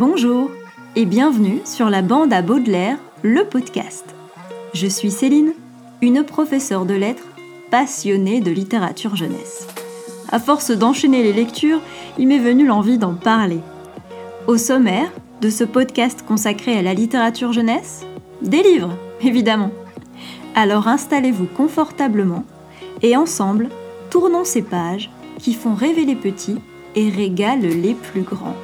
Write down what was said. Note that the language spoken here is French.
Bonjour et Bienvenue sur la bande à Baudelaire, le podcast. Je suis Céline, une professeure de lettres passionnée de littérature jeunesse. À force d'enchaîner les lectures, il m'est venu l'envie d'en parler. Au sommaire de ce podcast consacré à la littérature jeunesse, des livres, évidemment. Alors installez-vous confortablement et ensemble, tournons ces pages qui font rêver les petits et régalent les plus grands.